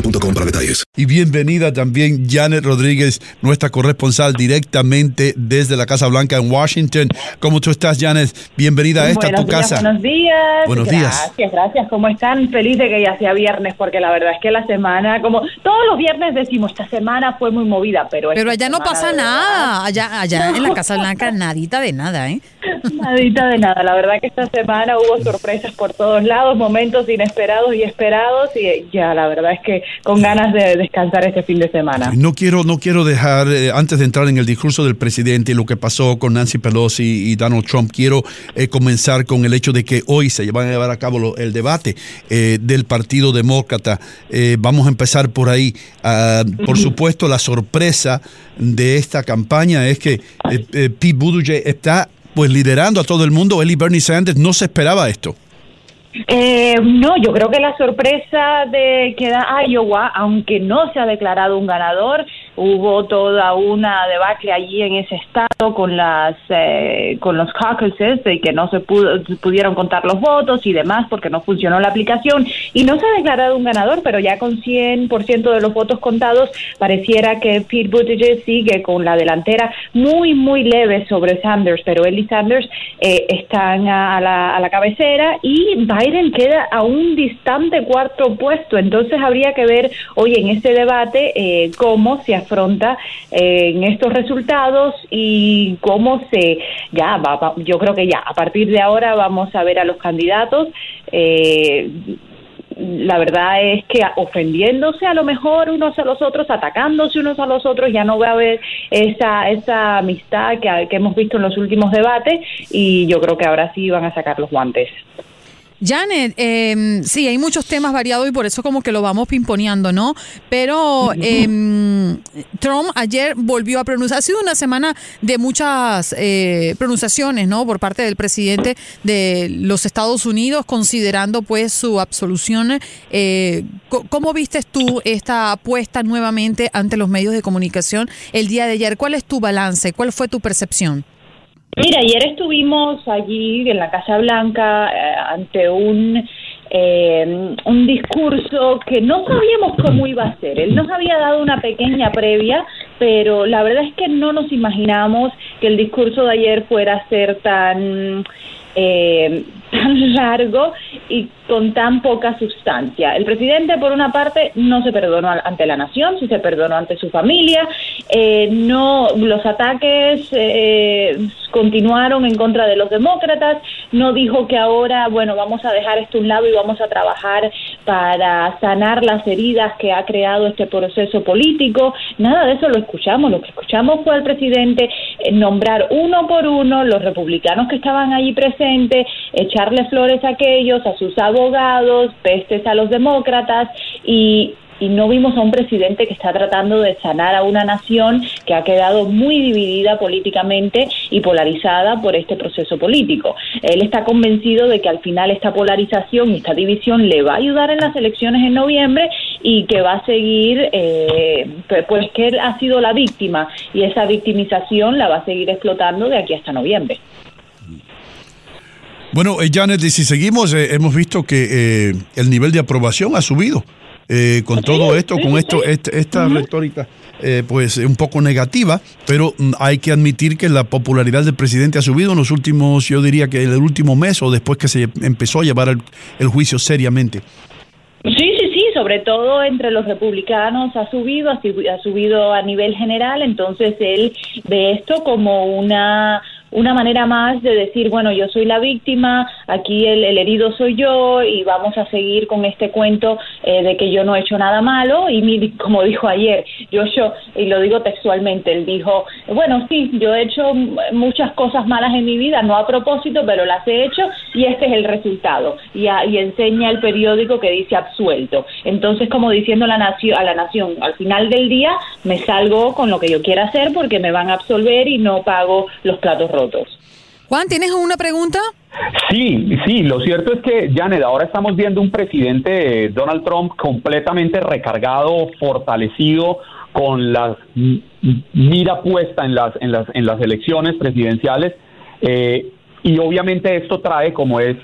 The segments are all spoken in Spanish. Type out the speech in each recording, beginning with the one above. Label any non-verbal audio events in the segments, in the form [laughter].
boostmobile.com para detalles. Y bienvenida también Janet Rodríguez, nuestra corresponsal directamente desde la Casa Blanca en Washington. ¿Cómo tú estás, Janet? Bienvenida a esta buenos tu días, casa. Buenos días. Buenos días. Gracias, gracias. ¿Cómo están? Feliz de que ya sea viernes, porque la verdad es que la semana, como todos los viernes decimos, esta semana fue muy movida, pero. Pero allá no pasa nada. [laughs] Allá, allá en la Casa Blanca, nadita de nada, ¿eh? Nadita de nada. La verdad que esta semana hubo sorpresas por todos lados, momentos inesperados y esperados, y ya la verdad es que con ganas de descansar este fin de semana. No quiero, no quiero dejar, eh, antes de entrar en el discurso del presidente y lo que pasó con Nancy Pelosi y Donald Trump, quiero eh, comenzar con el hecho de que hoy se van a llevar a cabo lo- el debate eh, del Partido Demócrata. Eh, vamos a empezar por ahí. Ah, por supuesto, la sorpresa de esta campaña es que Pete Buttigieg está pues liderando a todo el mundo. Él y Bernie Sanders no se esperaba esto. Eh, no, yo creo que la sorpresa de que da Iowa, aunque no se ha declarado un ganador, hubo toda una debacle allí en ese estado con las eh, con los caucuses de que no se pudo, pudieron contar los votos y demás porque no funcionó la aplicación y no se ha declarado un ganador, pero ya con 100% de los votos contados pareciera que Pete Buttigieg sigue con la delantera muy muy leve sobre Sanders, pero él y Sanders eh, están a, la, a la cabecera y Biden queda a un distante cuarto puesto, entonces habría que ver hoy en este debate eh, cómo se afronta eh, en estos resultados y cómo se ya va, va- yo creo que ya a partir de ahora vamos a ver a los candidatos eh, la verdad es que ofendiéndose a lo mejor unos a los otros, atacándose unos a los otros, ya no va a haber esa, esa amistad que, que hemos visto en los últimos debates y yo creo que ahora sí van a sacar los guantes. Janet, eh, sí, hay muchos temas variados y por eso como que lo vamos pimponeando, ¿no? Pero eh, Trump ayer volvió a pronunciar, ha sido una semana de muchas eh, pronunciaciones, ¿no? Por parte del presidente de los Estados Unidos, considerando pues su absolución. Eh, ¿Cómo vistes tú esta apuesta nuevamente ante los medios de comunicación el día de ayer? ¿Cuál es tu balance? ¿Cuál fue tu percepción? Mira, ayer estuvimos allí en la Casa Blanca eh, ante un eh, un discurso que no sabíamos cómo iba a ser. Él nos había dado una pequeña previa, pero la verdad es que no nos imaginamos que el discurso de ayer fuera a ser tan eh, [laughs] tan largo y con tan poca sustancia. El presidente, por una parte, no se perdonó ante la nación, sí se perdonó ante su familia, eh, no los ataques eh, continuaron en contra de los demócratas, no dijo que ahora, bueno, vamos a dejar esto a un lado y vamos a trabajar para sanar las heridas que ha creado este proceso político. Nada de eso lo escuchamos. Lo que escuchamos fue al presidente eh, nombrar uno por uno los republicanos que estaban allí presentes, echarle flores a aquellos, a sus abogados, pestes a los demócratas y y no vimos a un presidente que está tratando de sanar a una nación que ha quedado muy dividida políticamente y polarizada por este proceso político. Él está convencido de que al final esta polarización y esta división le va a ayudar en las elecciones en noviembre y que va a seguir, eh, pues que él ha sido la víctima y esa victimización la va a seguir explotando de aquí hasta noviembre. Bueno, eh, Janet, y si seguimos, eh, hemos visto que el nivel de aprobación ha subido. Eh, con todo esto, con esto, esta retórica eh, pues un poco negativa, pero mm, hay que admitir que la popularidad del presidente ha subido en los últimos, yo diría que el último mes o después que se empezó a llevar el, juicio seriamente. Sí, sí, sí, sobre todo entre los republicanos ha subido, ha subido a nivel general, entonces él ve esto como una una manera más de decir, bueno, yo soy la víctima, aquí el, herido soy yo y vamos a seguir con este cuento eh, de que yo no he hecho nada malo y como dijo ayer, yo, yo, y lo digo textualmente, él dijo, bueno, sí, yo he hecho muchas cosas malas en mi vida, no a propósito, pero las he hecho y este es el resultado. Y, y enseña el periódico que dice absuelto. Entonces, como diciendo la nación, a la nación, al final del día me salgo con lo que yo quiera hacer porque me van a absolver y no pago los platos Juan, ¿tienes una pregunta? Sí, sí, lo cierto es que, Janet, ahora estamos viendo un presidente Donald Trump completamente recargado, fortalecido, con la mira puesta en las, en las, en las elecciones presidenciales. Eh, y obviamente esto trae, como es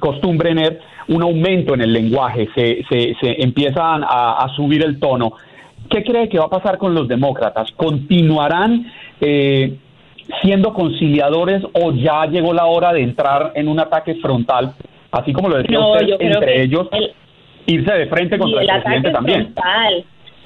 costumbre en él, un aumento en el lenguaje, se, se, se empiezan a, a, subir el tono. ¿Qué cree que va a pasar con los demócratas? ¿Continuarán eh, siendo conciliadores o ya llegó la hora de entrar en un ataque frontal, así como lo decía usted, entre ellos, irse de frente contra el, presidente también?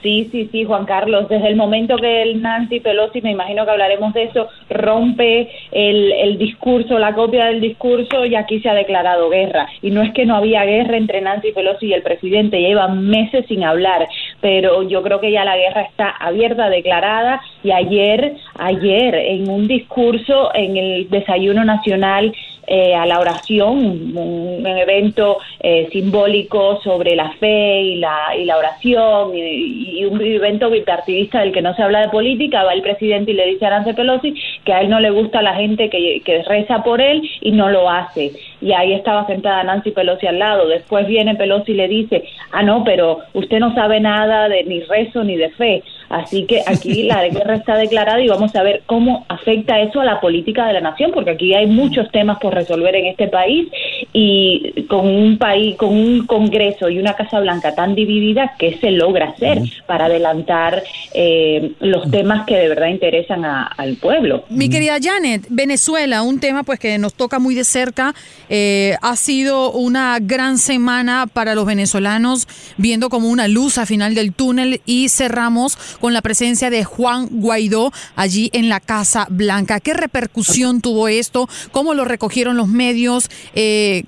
Sí, sí, sí, Juan Carlos. Desde el momento que el Nancy Pelosi, me imagino que hablaremos de eso, rompe el, el discurso, la copia del discurso, y aquí se ha declarado guerra. Y no es que no había guerra entre Nancy Pelosi y el presidente, llevan meses sin hablar, pero yo creo que ya la guerra está abierta, declarada, y ayer, ayer, en un discurso en el desayuno nacional, eh, a la oración, un, evento eh, simbólico sobre la fe y la, y la oración, y, un evento bipartidista del que no se habla de política, va el presidente y le dice a Nancy Pelosi que a él no le gusta la gente que, que reza por él y no lo hace. Y ahí estaba sentada Nancy Pelosi al lado. Después viene Pelosi y le dice, ah, no, pero usted no sabe nada de ni rezo ni de fe. Así que aquí la [laughs] guerra está declarada y vamos a ver cómo afecta eso a la política de la nación, porque aquí hay muchos temas por resolver en este país y con un país, con un Congreso y una Casa Blanca tan dividida, ¿qué se logra hacer para adelantar eh, los temas que de verdad interesan al pueblo? Mi querida Janet, Venezuela, un tema pues que nos toca muy de cerca, eh, ha sido una gran semana para los venezolanos, viendo como una luz al final del túnel y cerramos con la presencia de Juan Guaidó allí en la Casa Blanca. ¿Qué repercusión tuvo esto? ¿Cómo lo recogieron los medios? Eh,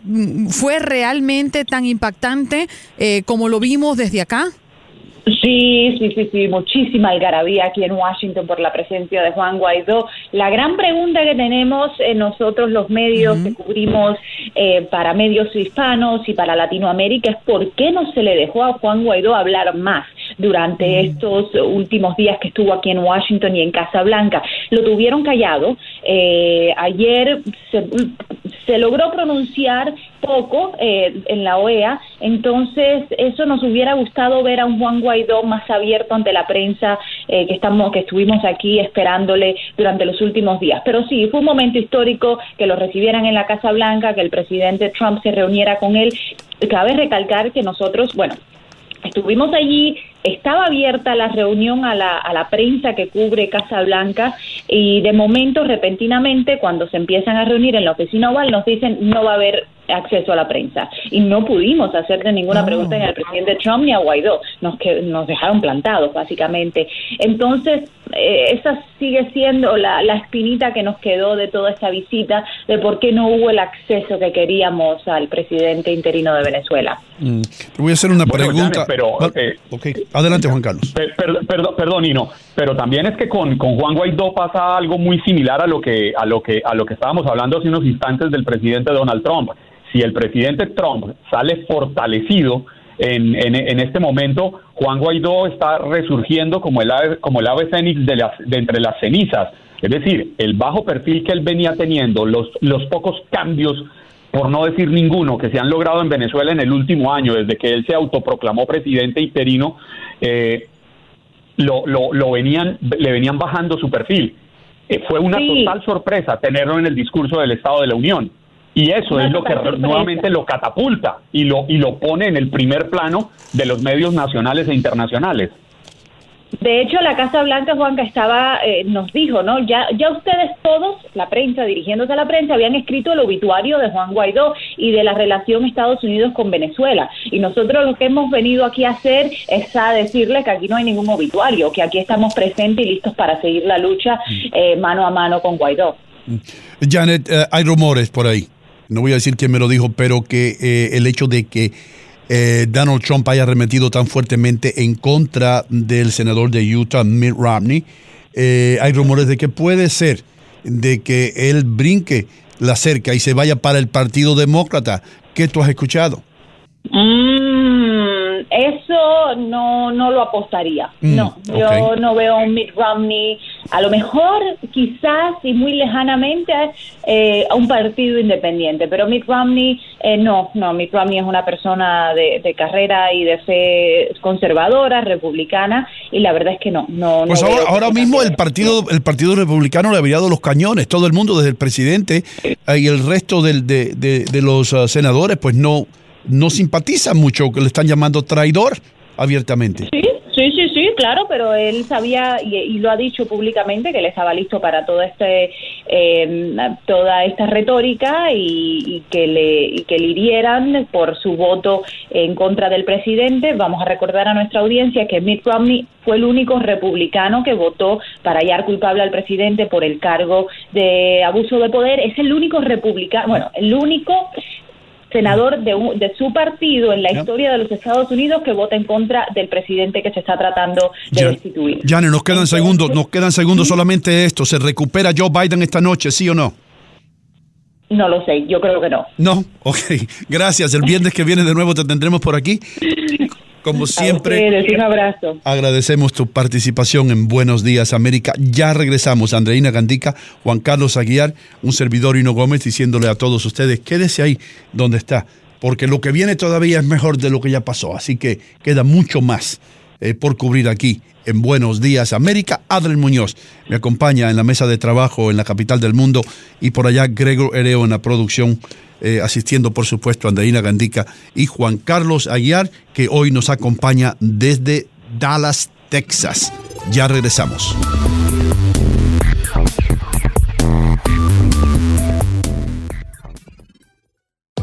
¿Fue realmente tan impactante eh, como lo vimos desde acá? Sí, sí, sí, sí, muchísima algarabía aquí en Washington por la presencia de Juan Guaidó. La gran pregunta que tenemos en nosotros los medios que cubrimos eh, para medios hispanos y para Latinoamérica es por qué no se le dejó a Juan Guaidó hablar más durante estos últimos días que estuvo aquí en Washington y en Casa Blanca. Lo tuvieron callado. Eh, ayer se, se logró pronunciar poco eh, en la OEA, entonces eso nos hubiera gustado ver a un Juan Guaidó más abierto ante la prensa eh, que estamos que estuvimos aquí esperándole durante los últimos días. Pero sí, fue un momento histórico que lo recibieran en la Casa Blanca, que el presidente Trump se reuniera con él. Cabe recalcar que nosotros, bueno, estuvimos allí estaba abierta la reunión a la, a la prensa que cubre Casa Blanca y de momento, repentinamente, cuando se empiezan a reunir en la oficina oval, nos dicen no va a haber acceso a la prensa. Y no pudimos hacerle ninguna pregunta ni al presidente Trump ni a Guaidó. Nos, que, nos dejaron plantados, básicamente. Entonces, eh, esa sigue siendo la, la espinita que nos quedó de toda esta visita, de por qué no hubo el acceso que queríamos al presidente interino de Venezuela. Mm. Te voy a hacer una Bueno, pregunta. Pero, eh, adelante Juan Carlos. Per- per- perdón, perdón, Nino, pero también es que con, con Juan Guaidó pasa algo muy similar a lo que a lo que a lo que estábamos hablando hace unos instantes del presidente Donald Trump. Si el presidente Trump sale fortalecido en, en, este momento, Juan Guaidó está resurgiendo como el ave, como el ave fénix de, las, de entre las cenizas. Es decir, el bajo perfil que él venía teniendo, los, los pocos cambios por no decir ninguno, que se han logrado en Venezuela en el último año, desde que él se autoproclamó presidente interino, eh, lo, lo, lo venían, le venían bajando su perfil. Eh, fue una Sí. total sorpresa tenerlo en el discurso del Estado de la Unión. Y eso Una es lo que sorpresa. nuevamente lo catapulta y lo, y lo pone en el primer plano de los medios nacionales e internacionales. De hecho, la Casa Blanca, Juanca, estaba, eh, nos dijo, ¿no? Ya, ya ustedes todos, la prensa, dirigiéndose a la prensa, habían escrito el obituario de Juan Guaidó y de la relación Estados Unidos con Venezuela. Y nosotros lo que hemos venido aquí a hacer es a decirle que aquí no hay ningún obituario, que aquí estamos presentes y listos para seguir la lucha eh, mano a mano con Guaidó. Janet, eh, hay rumores por ahí. No voy a decir quién me lo dijo, pero que eh, el hecho de que eh, Donald Trump haya arremetido tan fuertemente en contra del senador de Utah, Mitt Romney, eh, hay rumores de que puede ser de que él brinque la cerca y se vaya para el Partido Demócrata. ¿Qué tú has escuchado? Mm, eso no, no lo apostaría. Mm, no, yo no veo a un Mitt Romney, a lo mejor quizás y muy lejanamente eh, a un partido independiente, pero Mitt Romney eh, no, no, Mitt Romney es una persona de, de carrera y de fe conservadora, republicana, y la verdad es que no, no. Pues ahora, ahora mismo el partido, el partido republicano le había dado los cañones, todo el mundo, desde el presidente eh, y el resto del- de, de- de los ah, senadores, pues no, no simpatizan mucho, que le están llamando traidor abiertamente. Sí, sí, sí, sí, claro, pero él sabía y, y lo ha dicho públicamente que él estaba listo para todo este, eh, toda esta retórica y, y que le y que le hirieran por su voto en contra del presidente. Vamos a recordar a nuestra audiencia que Mitt Romney fue el único republicano que votó para hallar culpable al presidente por el cargo de abuso de poder. Es el único republicano, bueno, el único senador de, un- de su partido en la historia de los Estados Unidos que vota en contra del presidente que se está tratando de destituir. Janet, nos quedan segundos, nos quedan segundos solamente esto. ¿Se recupera Joe Biden esta noche, sí o no? No lo sé, yo creo que no. No, ok. Gracias. El viernes que viene de nuevo te tendremos por aquí. [laughs] Como siempre. A ustedes, un abrazo. Agradecemos tu participación en Buenos Días América. Ya regresamos. Andreina Gandica, Juan Carlos Aguiar, un servidor Hino Gómez diciéndole a todos ustedes, quédese ahí donde está, porque lo que viene todavía es mejor de lo que ya pasó. Así que queda mucho más eh, por cubrir aquí en Buenos Días América. Adriel Muñoz me acompaña en la mesa de trabajo en la capital del mundo y por allá Gregor Hereo en la producción eh, asistiendo por supuesto Andreina Gandica y Juan Carlos Aguiar, que hoy nos acompaña desde Dallas, Texas. Ya regresamos.